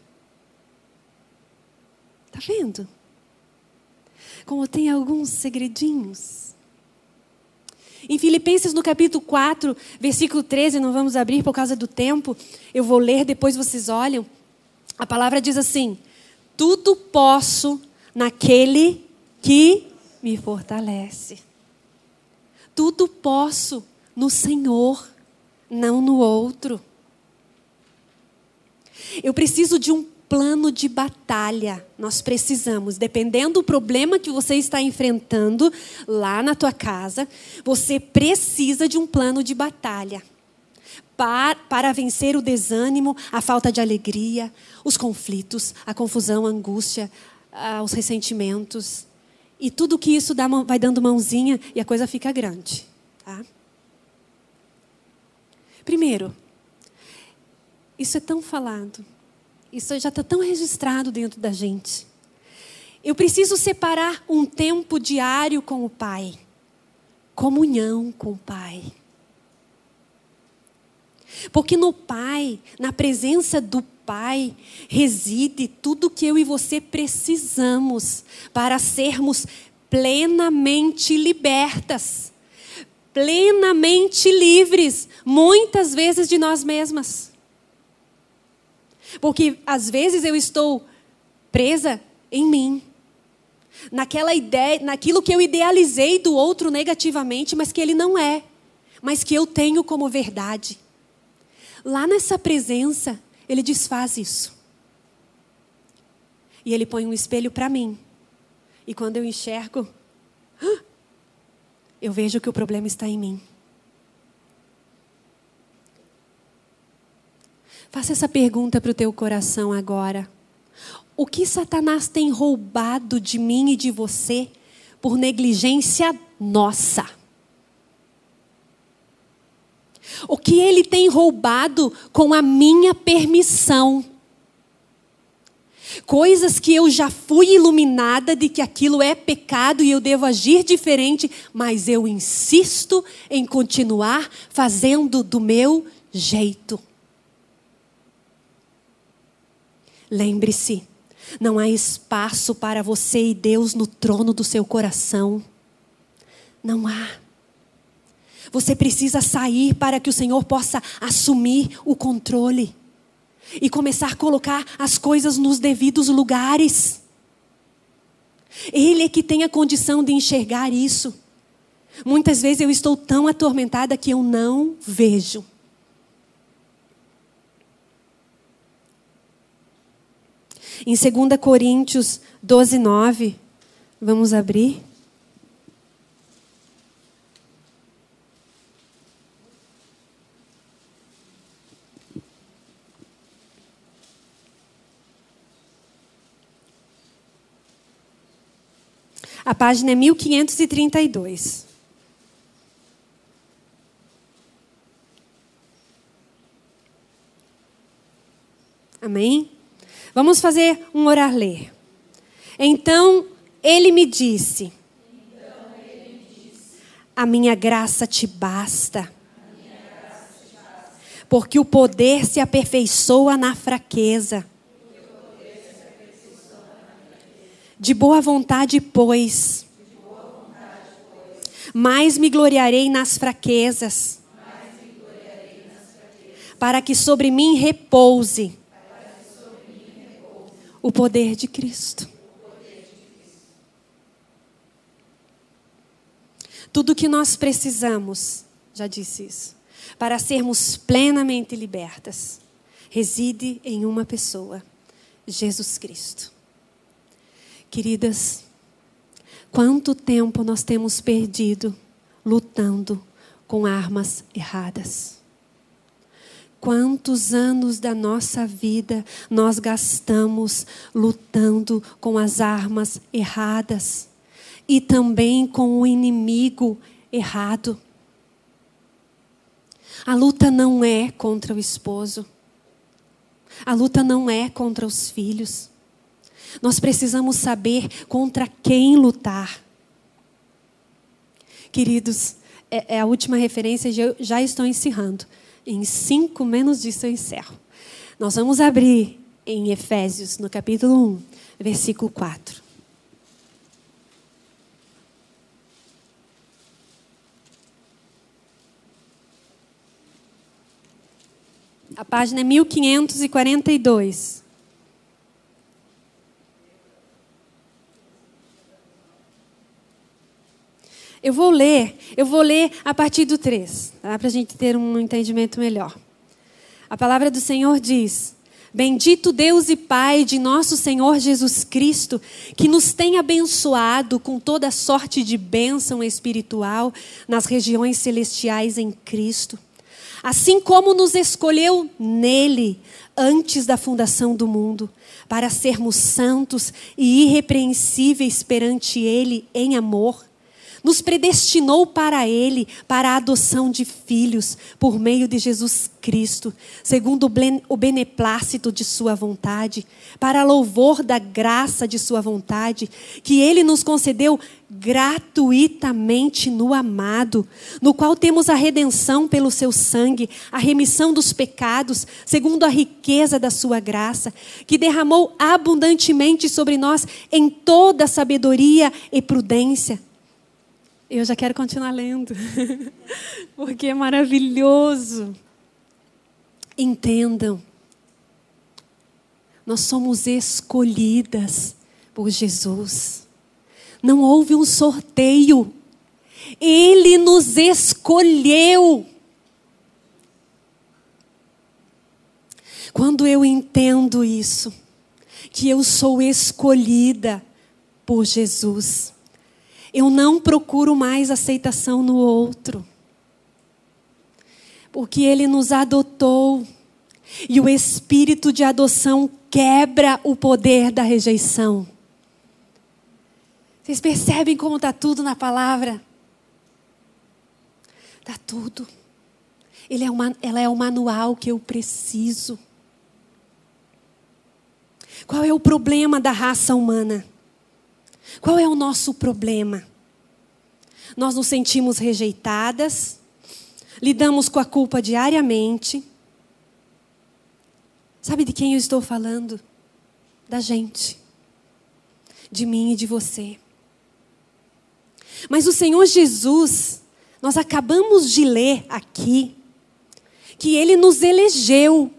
Tá vendo? Como tem alguns segredinhos. Em Filipenses, no capítulo 4, versículo 13, não vamos abrir por causa do tempo, eu vou ler, depois vocês olham. A palavra diz assim: tudo posso naquele que me fortalece. Tudo posso no Senhor, não no outro. Eu preciso de um plano de batalha. Nós precisamos, dependendo do problema que você está enfrentando lá na tua casa, você precisa de um plano de batalha para, vencer o desânimo, a falta de alegria, os conflitos, a confusão, a angústia, os ressentimentos. E tudo que isso dá, vai dando mãozinha e a coisa fica grande. Tá? Primeiro, isso é tão falado, isso já está tão registrado dentro da gente. Eu preciso separar um tempo diário com o Pai, comunhão com o Pai. Porque no Pai, na presença do Pai, reside tudo que eu e você precisamos para sermos plenamente libertas, plenamente livres, muitas vezes de nós mesmas. Porque às vezes eu estou presa em mim, naquela ideia, naquilo que eu idealizei do outro negativamente, mas que ele não é, mas que eu tenho como verdade. Lá nessa presença, ele desfaz isso. E ele põe um espelho para mim. E quando eu enxergo, eu vejo que o problema está em mim. Faça essa pergunta para o teu coração agora. o que Satanás tem roubado de mim e de você por negligência nossa. O que ele tem roubado com a minha permissão. Coisas que eu já fui iluminada de que aquilo é pecado e eu devo agir diferente, mas eu insisto em continuar fazendo do meu jeito. Lembre-se, não há espaço para você e Deus no trono do seu coração. Não há. Você precisa sair para que o Senhor possa assumir o controle e começar a colocar as coisas nos devidos lugares. Ele é que tem a condição de enxergar isso. Muitas vezes eu estou tão atormentada que eu não vejo. Em 2 Coríntios 12, 9, vamos abrir. A página é 1532. Amém? Vamos fazer um orar ler. Então ele me disse: A minha graça te basta. Porque o poder se aperfeiçoa na fraqueza. De boa vontade, pois. Mais me gloriarei nas fraquezas. Para que sobre mim repouse o poder de Cristo. Tudo que nós precisamos, já disse isso, para sermos plenamente libertas, reside em uma pessoa, Jesus Cristo. Queridas, quanto tempo nós temos perdido lutando com armas erradas? Quantos anos da nossa vida nós gastamos lutando com as armas erradas e também com o inimigo errado? A luta não é contra o esposo. A luta não é contra os filhos. Nós precisamos saber contra quem lutar. Queridos, é, é a última referência, já, já estou encerrando. Em cinco menos disso eu encerro. Nós vamos abrir em Efésios, no capítulo 1, versículo 4. A página é 1542. Eu vou ler, eu vou ler a partir do 3, tá? para a gente ter um entendimento melhor. A palavra do Senhor diz: Bendito Deus e Pai de nosso Senhor Jesus Cristo, que nos tem abençoado com toda sorte de bênção espiritual nas regiões celestiais em Cristo. Assim como nos escolheu nele antes da fundação do mundo, para sermos santos e irrepreensíveis perante Ele em amor nos predestinou para Ele, para a adoção de filhos, por meio de Jesus Cristo, segundo o beneplácito de Sua vontade, para louvor da graça de Sua vontade, que Ele nos concedeu gratuitamente no amado, no qual temos a redenção pelo Seu sangue, a remissão dos pecados, segundo a riqueza da Sua graça, que derramou abundantemente sobre nós em toda sabedoria e prudência eu já quero continuar lendo, porque é maravilhoso. Entendam, nós somos escolhidas por Jesus. Não houve um sorteio, Ele nos escolheu. Quando eu entendo isso, que eu sou escolhida por Jesus, eu não procuro mais aceitação no outro. Porque Ele nos adotou. E o espírito de adoção quebra o poder da rejeição. Vocês percebem como está tudo na palavra? Está tudo. Ele é uma, ela é o manual que eu preciso. Qual é o problema da raça humana? Qual é o nosso problema? Nós nos sentimos rejeitadas, lidamos com a culpa diariamente. Sabe de quem eu estou falando? Da gente. De mim e de você. Mas o Senhor Jesus, nós acabamos de ler aqui, que Ele nos elegeu,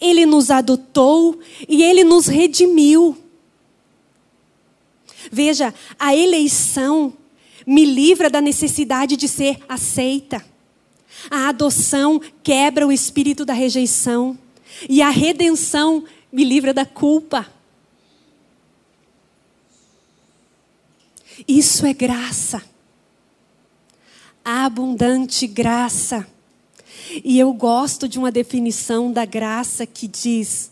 Ele nos adotou e Ele nos redimiu. Veja, a eleição me livra da necessidade de ser aceita. A adoção quebra o espírito da rejeição. E a redenção me livra da culpa. Isso é graça. Abundante graça. E eu gosto de uma definição da graça que diz: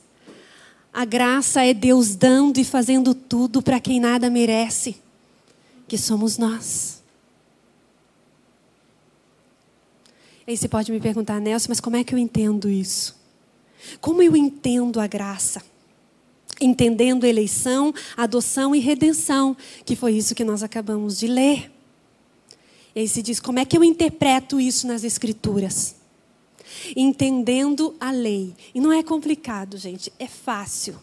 a graça é Deus dando e fazendo tudo para quem nada merece que somos nós. Aí você pode me perguntar, Nelson, mas como é que eu entendo isso? Como eu entendo a graça? Entendendo eleição, adoção e redenção, que foi isso que nós acabamos de ler. E aí se diz, como é que eu interpreto isso nas Escrituras? Entendendo a lei. E não é complicado, gente, é fácil.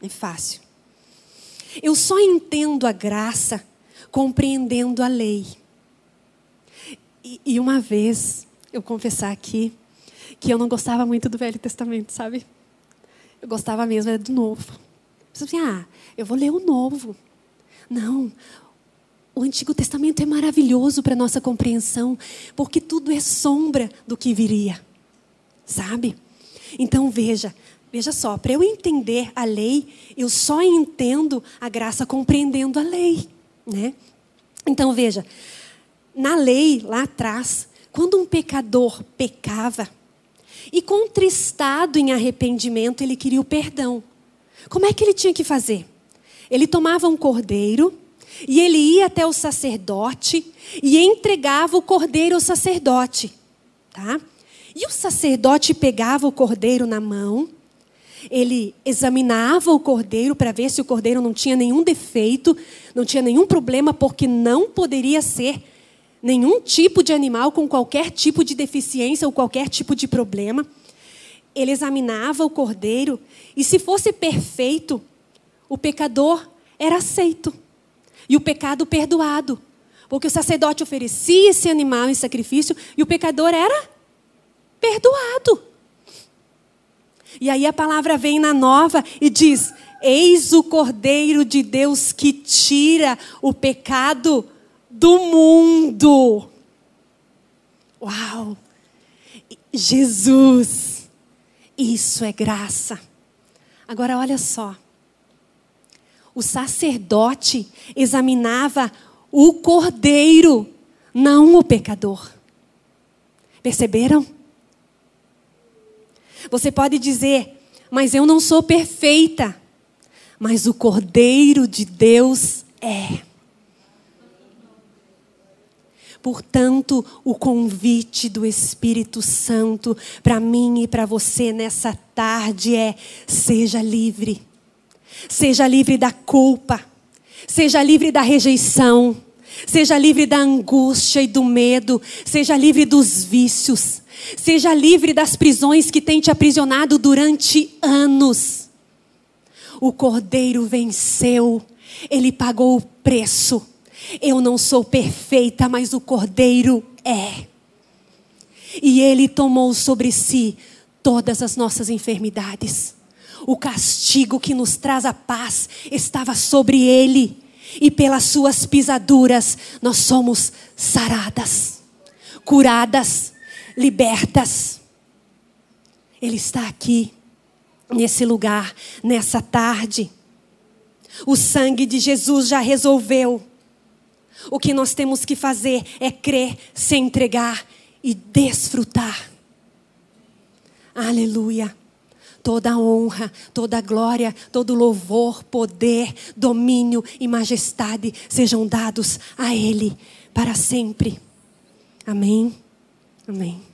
É fácil. Eu só entendo a graça compreendendo a lei. E, e uma vez, eu confessar aqui, que eu não gostava muito do Velho Testamento, sabe? Eu gostava mesmo do Novo. Eu assim, ah, eu vou ler o Novo. Não, o Antigo Testamento é maravilhoso para nossa compreensão, porque tudo é sombra do que viria, sabe? Então veja, veja só, para eu entender a lei, eu só entendo a graça compreendendo a lei. Né? Então veja, na lei lá atrás, quando um pecador pecava e contristado em arrependimento, ele queria o perdão. Como é que ele tinha que fazer? Ele tomava um cordeiro e ele ia até o sacerdote e entregava o cordeiro ao sacerdote, tá? E o sacerdote pegava o cordeiro na mão ele examinava o cordeiro para ver se o cordeiro não tinha nenhum defeito, não tinha nenhum problema, porque não poderia ser nenhum tipo de animal com qualquer tipo de deficiência ou qualquer tipo de problema. Ele examinava o cordeiro e, se fosse perfeito, o pecador era aceito e o pecado perdoado. Porque o sacerdote oferecia esse animal em sacrifício e o pecador era perdoado. E aí a palavra vem na nova e diz: Eis o Cordeiro de Deus que tira o pecado do mundo. Uau! Jesus, isso é graça. Agora olha só. O sacerdote examinava o cordeiro, não o pecador. Perceberam? Você pode dizer, mas eu não sou perfeita. Mas o Cordeiro de Deus é. Portanto, o convite do Espírito Santo para mim e para você nessa tarde é: seja livre. Seja livre da culpa. Seja livre da rejeição. Seja livre da angústia e do medo. Seja livre dos vícios. Seja livre das prisões que tem te aprisionado durante anos. O Cordeiro venceu, ele pagou o preço. Eu não sou perfeita, mas o Cordeiro é. E ele tomou sobre si todas as nossas enfermidades. O castigo que nos traz a paz estava sobre ele, e pelas suas pisaduras nós somos saradas, curadas libertas. Ele está aqui, nesse lugar, nessa tarde. O sangue de Jesus já resolveu. O que nós temos que fazer é crer, se entregar e desfrutar. Aleluia. toda honra, toda glória, todo louvor, poder, domínio e majestade sejam dados a Ele para sempre. Amém. Amém.